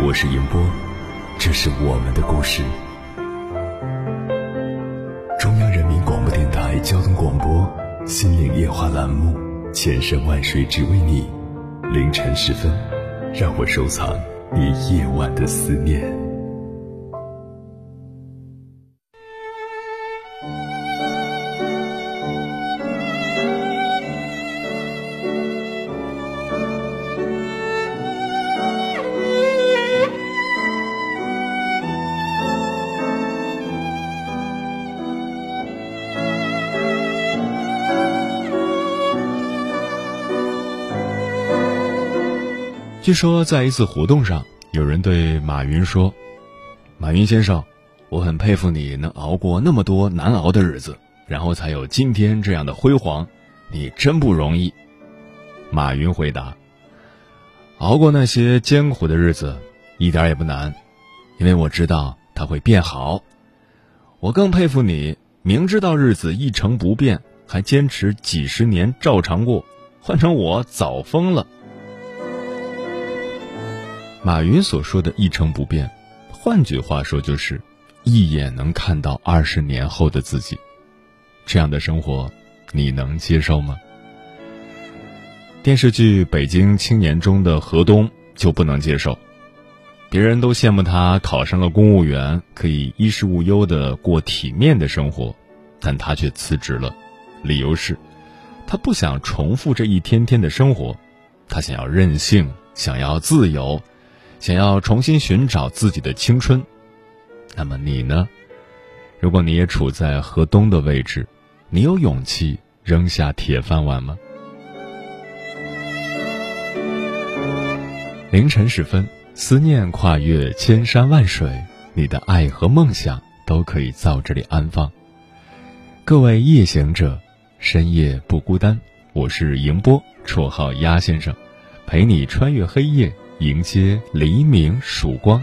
我是银波，这是我们的故事。中央人民广播电台交通广播《心灵夜话》栏目，千山万水只为你。凌晨时分，让我收藏你夜晚的思念。据说在一次活动上，有人对马云说：“马云先生，我很佩服你能熬过那么多难熬的日子，然后才有今天这样的辉煌，你真不容易。”马云回答：“熬过那些艰苦的日子，一点也不难，因为我知道它会变好。我更佩服你，明知道日子一成不变，还坚持几十年照常过，换成我早疯了。”马云所说的一成不变，换句话说就是一眼能看到二十年后的自己。这样的生活，你能接受吗？电视剧《北京青年》中的何东就不能接受。别人都羡慕他考上了公务员，可以衣食无忧的过体面的生活，但他却辞职了，理由是，他不想重复这一天天的生活，他想要任性，想要自由。想要重新寻找自己的青春，那么你呢？如果你也处在河东的位置，你有勇气扔下铁饭碗吗？凌晨时分，思念跨越千山万水，你的爱和梦想都可以在这里安放。各位夜行者，深夜不孤单，我是迎波，绰号鸭先生，陪你穿越黑夜。迎接黎明曙光。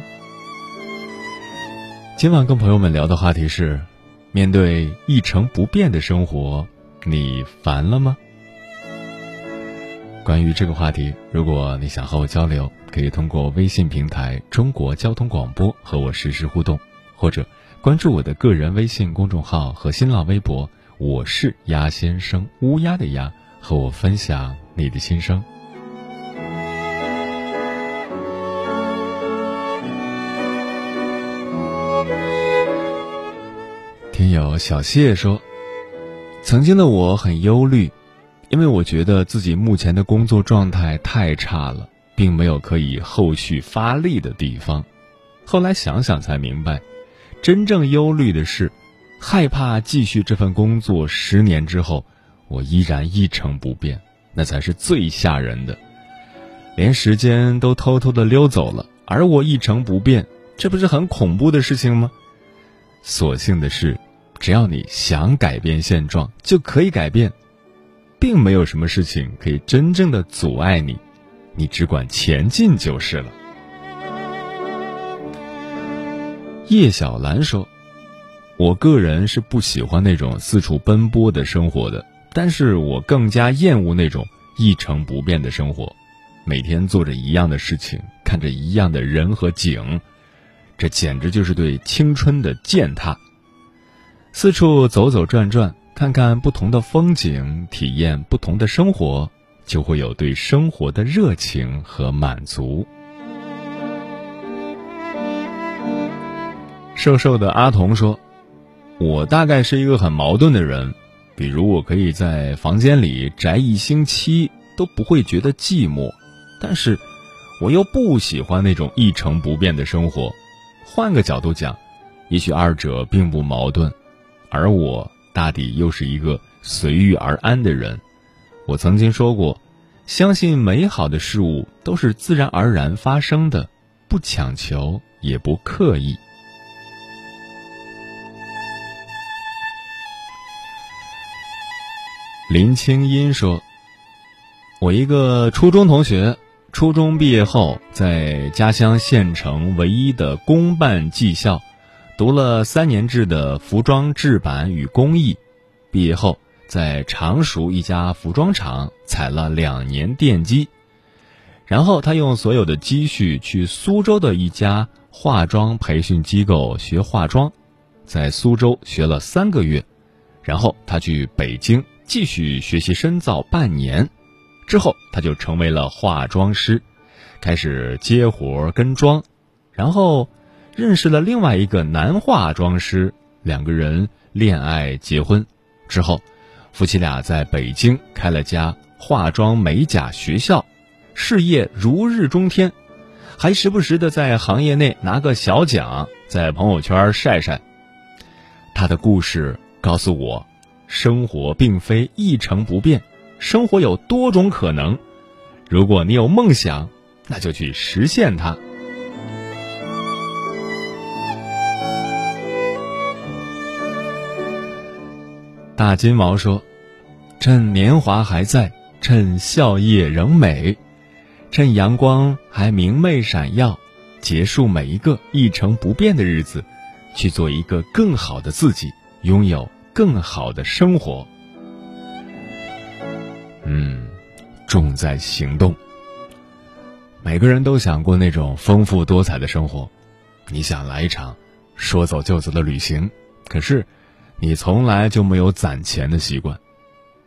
今晚跟朋友们聊的话题是：面对一成不变的生活，你烦了吗？关于这个话题，如果你想和我交流，可以通过微信平台“中国交通广播”和我实时互动，或者关注我的个人微信公众号和新浪微博“我是鸭先生”（乌鸦的鸭），和我分享你的心声。听友小谢说：“曾经的我很忧虑，因为我觉得自己目前的工作状态太差了，并没有可以后续发力的地方。后来想想才明白，真正忧虑的是，害怕继续这份工作十年之后，我依然一成不变，那才是最吓人的。连时间都偷偷的溜走了，而我一成不变，这不是很恐怖的事情吗？所幸的是。”只要你想改变现状，就可以改变，并没有什么事情可以真正的阻碍你，你只管前进就是了。叶小兰说：“我个人是不喜欢那种四处奔波的生活的，但是我更加厌恶那种一成不变的生活，每天做着一样的事情，看着一样的人和景，这简直就是对青春的践踏。”四处走走转转，看看不同的风景，体验不同的生活，就会有对生活的热情和满足。瘦瘦的阿童说：“我大概是一个很矛盾的人，比如我可以在房间里宅一星期都不会觉得寂寞，但是我又不喜欢那种一成不变的生活。换个角度讲，也许二者并不矛盾。”而我大抵又是一个随遇而安的人。我曾经说过，相信美好的事物都是自然而然发生的，不强求，也不刻意。林清音说：“我一个初中同学，初中毕业后，在家乡县城唯一的公办技校，读了三年制的服装制版与工艺。毕业后，在常熟一家服装厂踩了两年电机，然后他用所有的积蓄去苏州的一家化妆培训机构学化妆，在苏州学了三个月，然后他去北京。”继续学习深造半年，之后他就成为了化妆师，开始接活跟妆，然后认识了另外一个男化妆师，两个人恋爱结婚，之后夫妻俩在北京开了家化妆美甲学校，事业如日中天，还时不时的在行业内拿个小奖，在朋友圈晒晒。他的故事告诉我。生活并非一成不变，生活有多种可能。如果你有梦想，那就去实现它。大金毛说：“趁年华还在，趁笑靥仍美，趁阳光还明媚闪耀，结束每一个一成不变的日子，去做一个更好的自己，拥有。”更好的生活，嗯，重在行动。每个人都想过那种丰富多彩的生活，你想来一场说走就走的旅行，可是你从来就没有攒钱的习惯；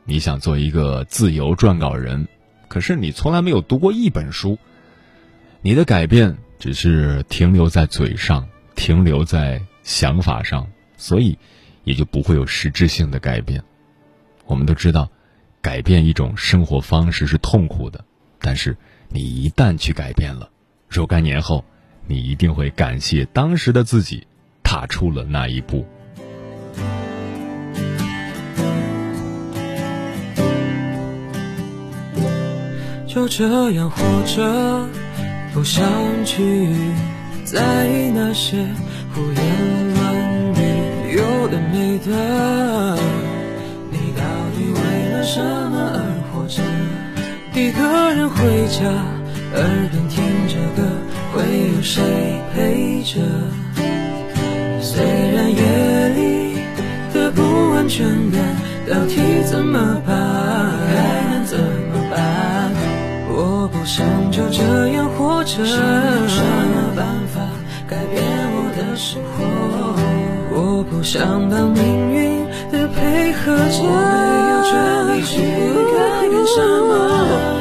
你想做一个自由撰稿人，可是你从来没有读过一本书。你的改变只是停留在嘴上，停留在想法上，所以。也就不会有实质性的改变。我们都知道，改变一种生活方式是痛苦的，但是你一旦去改变了，若干年后，你一定会感谢当时的自己，踏出了那一步。就这样活着，不想去在意那些胡言乱语。有的没的，你到底为了什么而活着？一个人回家，耳边听着歌，会有谁陪着？虽然夜里的不安全感，到底怎么办？我想就这样活着，想有什么办法改变我的生活？我不想当命运的配合者，没有权利去改变什么。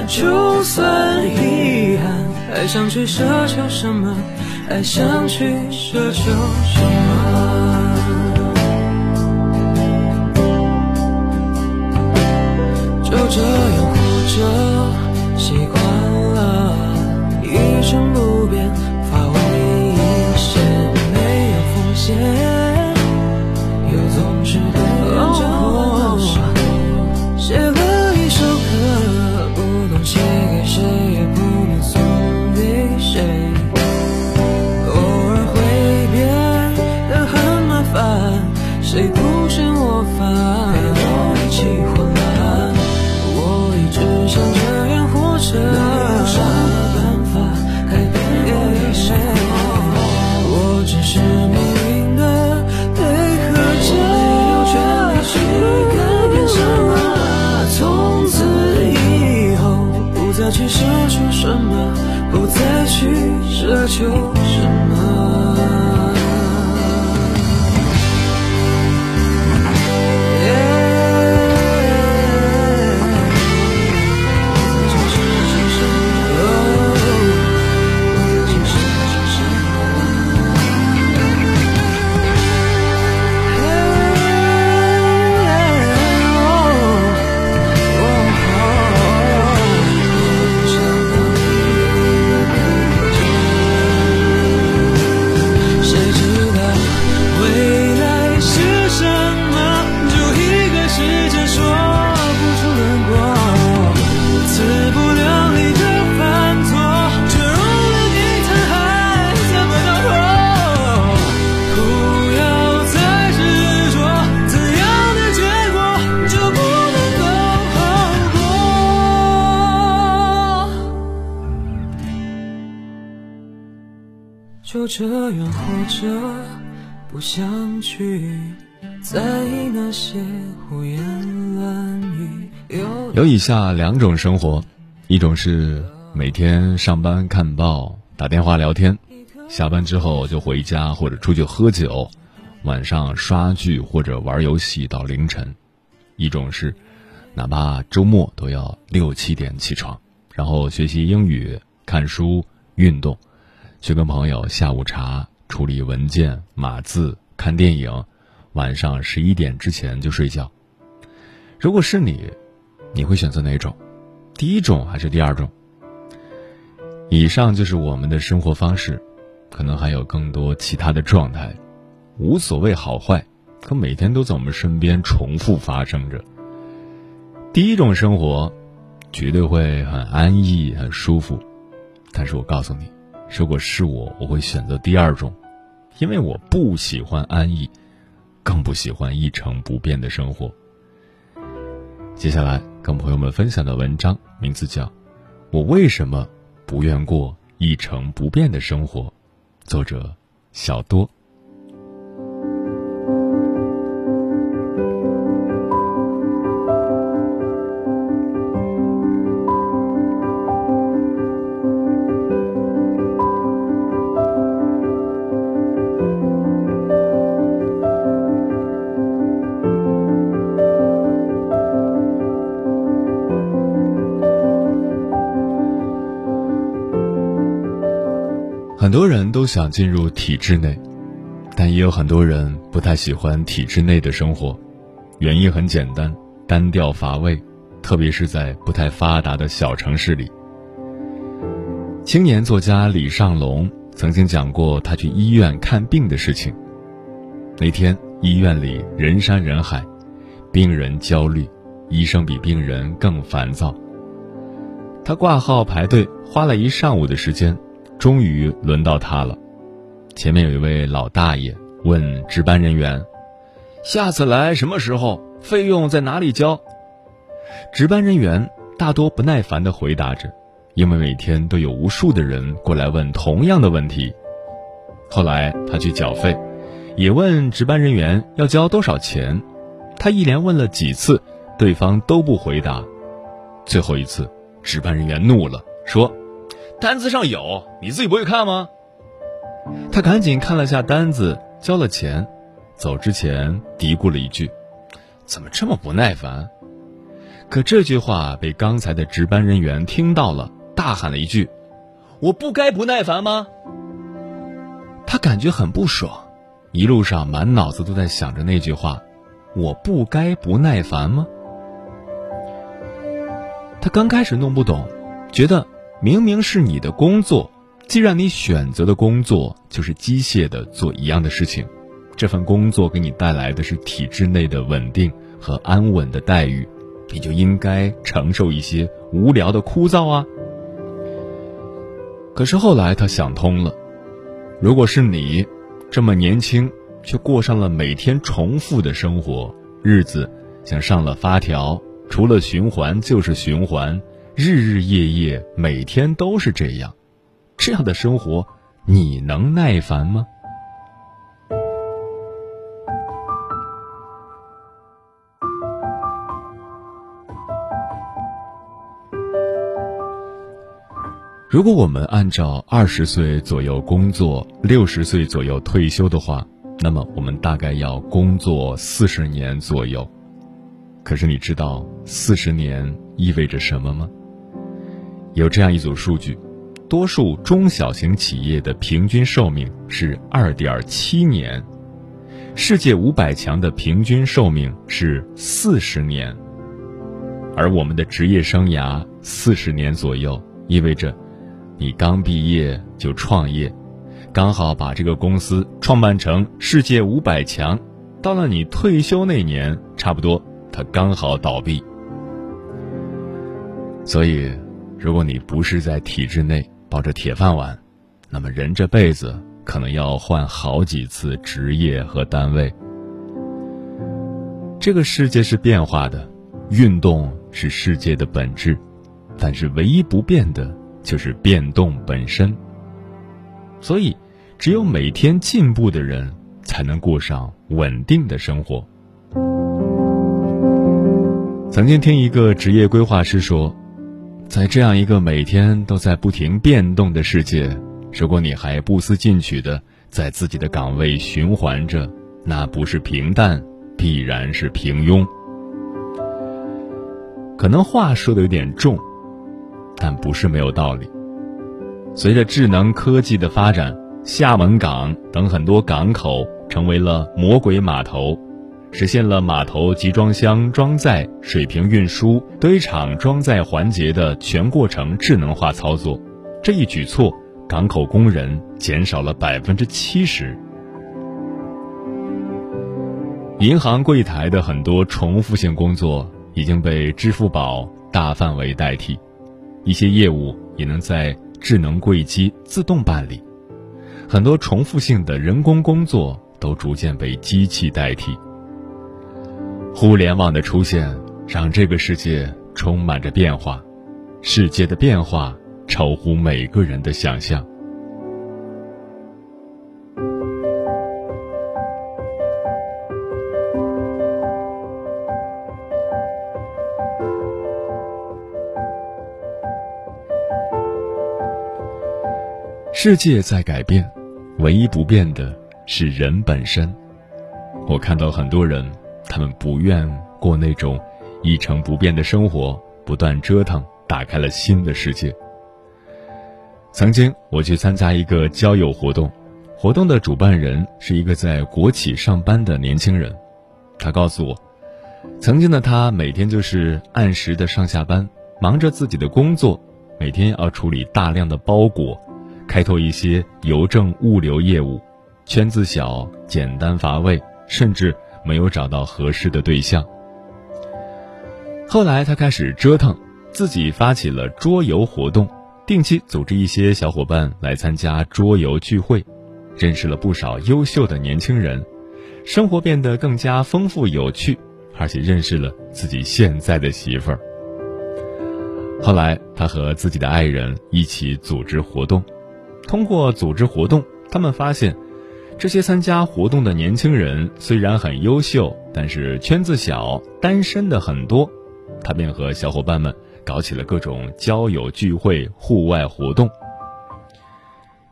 就算遗憾，还想去奢求什么？还想去奢求什么？就这样一这样活着，不想去在意那些胡言乱语。有以下两种生活，一种是每天上班看报、打电话聊天，下班之后就回家或者出去喝酒，晚上刷剧或者玩游戏到凌晨；一种是，哪怕周末都要六七点起床，然后学习英语、看书、运动，去跟朋友下午茶、处理文件、码字、看电影，晚上十一点之前就睡觉。如果是你。你会选择哪种？第一种还是第二种？以上就是我们的生活方式，可能还有更多其他的状态，无所谓好坏，可每天都在我们身边重复发生着。第一种生活，绝对会很安逸、很舒服，但是我告诉你，如果是我，我会选择第二种，因为我不喜欢安逸，更不喜欢一成不变的生活。接下来跟朋友们分享的文章名字叫《我为什么不愿过一成不变的生活》，作者小多。很多人都想进入体制内，但也有很多人不太喜欢体制内的生活。原因很简单，单调乏味，特别是在不太发达的小城市里。青年作家李尚龙曾经讲过他去医院看病的事情。那天医院里人山人海，病人焦虑，医生比病人更烦躁。他挂号排队，花了一上午的时间。终于轮到他了，前面有一位老大爷问值班人员：“下次来什么时候？费用在哪里交？”值班人员大多不耐烦地回答着，因为每天都有无数的人过来问同样的问题。后来他去缴费，也问值班人员要交多少钱，他一连问了几次，对方都不回答。最后一次，值班人员怒了，说。单子上有，你自己不会看吗？他赶紧看了下单子，交了钱，走之前嘀咕了一句：“怎么这么不耐烦？”可这句话被刚才的值班人员听到了，大喊了一句：“我不该不耐烦吗？”他感觉很不爽，一路上满脑子都在想着那句话：“我不该不耐烦吗？”他刚开始弄不懂，觉得。明明是你的工作，既然你选择的工作就是机械的做一样的事情，这份工作给你带来的是体制内的稳定和安稳的待遇，你就应该承受一些无聊的枯燥啊。可是后来他想通了，如果是你，这么年轻却过上了每天重复的生活，日子像上了发条，除了循环就是循环。日日夜夜，每天都是这样，这样的生活，你能耐烦吗？如果我们按照二十岁左右工作，六十岁左右退休的话，那么我们大概要工作四十年左右。可是你知道四十年意味着什么吗？有这样一组数据，多数中小型企业的平均寿命是二点七年，世界五百强的平均寿命是四十年，而我们的职业生涯四十年左右，意味着你刚毕业就创业，刚好把这个公司创办成世界五百强，到了你退休那年，差不多它刚好倒闭，所以。如果你不是在体制内抱着铁饭碗，那么人这辈子可能要换好几次职业和单位。这个世界是变化的，运动是世界的本质，但是唯一不变的就是变动本身。所以，只有每天进步的人，才能过上稳定的生活。曾经听一个职业规划师说，在这样一个每天都在不停变动的世界，如果你还不思进取的在自己的岗位循环着，那不是平淡，必然是平庸。可能话说的有点重，但不是没有道理。随着智能科技的发展，厦门港等很多港口成为了魔鬼码头。实现了码头集装箱装载、水平运输、堆场装载环节的全过程智能化操作，这一举措，港口工人减少了百分之七十。银行柜台的很多重复性工作已经被支付宝大范围代替，一些业务也能在智能柜机自动办理，很多重复性的人工工作都逐渐被机器代替。互联网的出现，让这个世界充满着变化，世界的变化超乎每个人的想象。世界在改变，唯一不变的是人本身。我看到很多人。他们不愿过那种一成不变的生活，不断折腾，打开了新的世界。曾经我去参加一个交友活动，活动的主办人是一个在国企上班的年轻人。他告诉我，曾经的他每天就是按时的上下班，忙着自己的工作，每天要处理大量的包裹，开拓一些邮政物流业务，圈子小，简单乏味，甚至。没有找到合适的对象。后来他开始折腾，自己发起了桌游活动，定期组织一些小伙伴来参加桌游聚会，认识了不少优秀的年轻人，生活变得更加丰富有趣，而且认识了自己现在的媳妇儿。后来他和自己的爱人一起组织活动，通过组织活动，他们发现。这些参加活动的年轻人虽然很优秀，但是圈子小，单身的很多。他便和小伙伴们搞起了各种交友聚会、户外活动。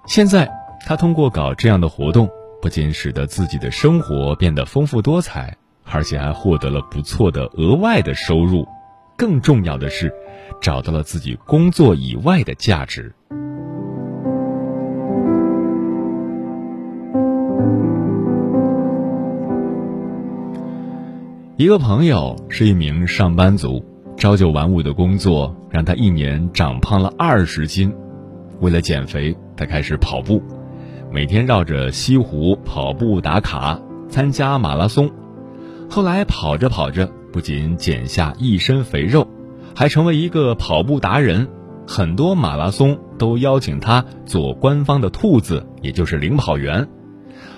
现在，他通过搞这样的活动，不仅使得自己的生活变得丰富多彩，而且还获得了不错的额外的收入。更重要的是，找到了自己工作以外的价值。一个朋友是一名上班族，朝九晚五的工作让他一年长胖了二十斤。为了减肥，他开始跑步，每天绕着西湖跑步打卡，参加马拉松。后来跑着跑着，不仅减下一身肥肉，还成为一个跑步达人。很多马拉松都邀请他做官方的兔子，也就是领跑员。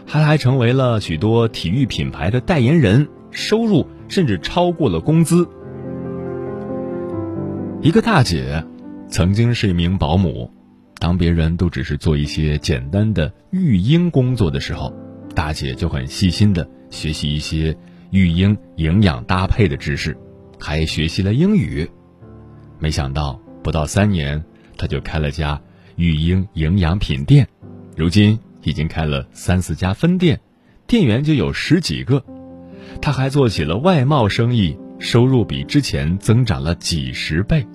他还成为了许多体育品牌的代言人。收入甚至超过了工资。一个大姐曾经是一名保姆，当别人都只是做一些简单的育婴工作的时候，大姐就很细心的学习一些育婴营养搭配的知识，还学习了英语。没想到不到三年，她就开了家育婴营养品店，如今已经开了三四家分店，店员就有十几个。他还做起了外贸生意，收入比之前增长了几十倍。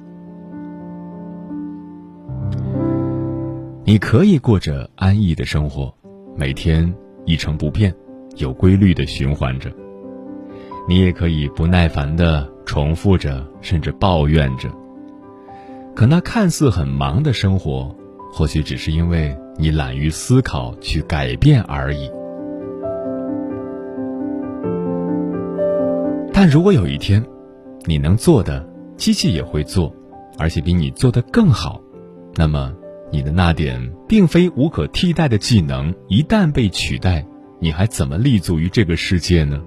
你可以过着安逸的生活，每天一成不变，有规律的循环着；你也可以不耐烦的重复着，甚至抱怨着。可那看似很忙的生活，或许只是因为你懒于思考去改变而已。但如果有一天，你能做的，机器也会做，而且比你做的更好，那么你的那点并非无可替代的技能，一旦被取代，你还怎么立足于这个世界呢？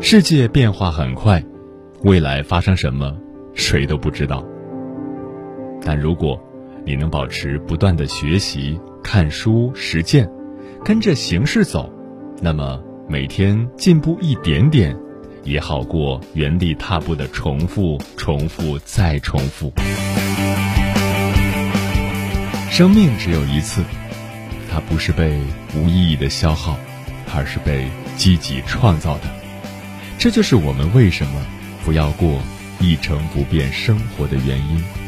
世界变化很快，未来发生什么，谁都不知道。但如果你能保持不断的学习、看书、实践，跟着形势走，那么每天进步一点点，也好过原地踏步的重复、重复再重复。生命只有一次，它不是被无意义的消耗，而是被积极创造的。这就是我们为什么不要过一成不变生活的原因。